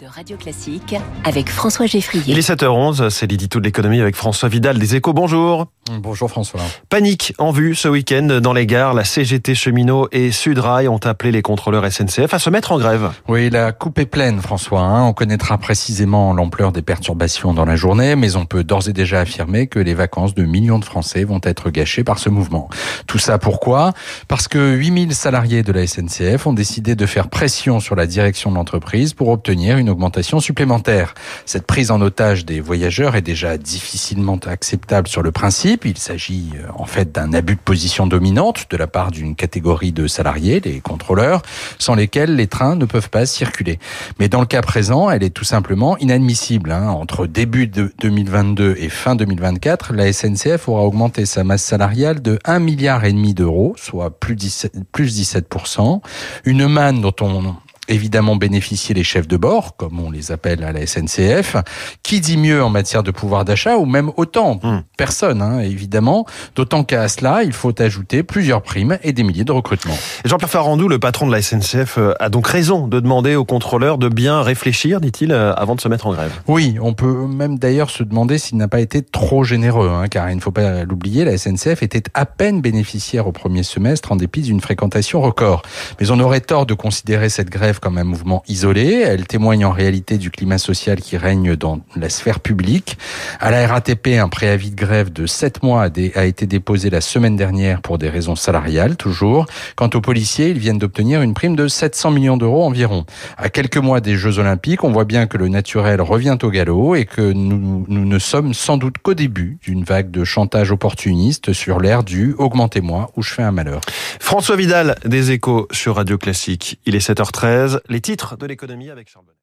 de Radio Classique avec François Geffrier. Il est 7h11, c'est l'édito de l'économie avec François Vidal des Échos. Bonjour. Bonjour François. Panique en vue ce week-end dans les gares. La CGT Cheminot et Sudrail ont appelé les contrôleurs SNCF à se mettre en grève. Oui, la coupe est pleine François. Hein. On connaîtra précisément l'ampleur des perturbations dans la journée, mais on peut d'ores et déjà affirmer que les vacances de millions de Français vont être gâchées par ce mouvement. Tout ça pourquoi? Parce que 8000 salariés de la SNCF ont décidé de faire pression sur la direction de l'entreprise pour obtenir une augmentation supplémentaire. Cette prise en otage des voyageurs est déjà difficilement acceptable sur le principe. Il s'agit euh, en fait d'un abus de position dominante de la part d'une catégorie de salariés, les contrôleurs, sans lesquels les trains ne peuvent pas circuler. Mais dans le cas présent, elle est tout simplement inadmissible. Hein. Entre début de 2022 et fin 2024, la SNCF aura augmenté sa masse salariale de 1 milliard et demi d'euros, soit plus 17, plus 17%. Une manne dont on évidemment bénéficier les chefs de bord, comme on les appelle à la SNCF. Qui dit mieux en matière de pouvoir d'achat ou même autant? Hmm. Personne, hein, évidemment. D'autant qu'à cela, il faut ajouter plusieurs primes et des milliers de recrutements. Jean-Pierre Farandou, le patron de la SNCF, euh, a donc raison de demander aux contrôleurs de bien réfléchir, dit-il, euh, avant de se mettre en grève. Oui, on peut même d'ailleurs se demander s'il n'a pas été trop généreux, hein, car il ne faut pas l'oublier, la SNCF était à peine bénéficiaire au premier semestre en dépit d'une fréquentation record. Mais on aurait tort de considérer cette grève comme un mouvement isolé. Elle témoigne en réalité du climat social qui règne dans la sphère publique. À la RATP, un préavis de grève de 7 mois a été déposé la semaine dernière pour des raisons salariales, toujours. Quant aux policiers, ils viennent d'obtenir une prime de 700 millions d'euros environ. À quelques mois des Jeux Olympiques, on voit bien que le naturel revient au galop et que nous, nous ne sommes sans doute qu'au début d'une vague de chantage opportuniste sur l'air du augmentez-moi ou je fais un malheur. François Vidal des Échos sur Radio Classique. Il est 7h13 les titres de l'économie avec Charles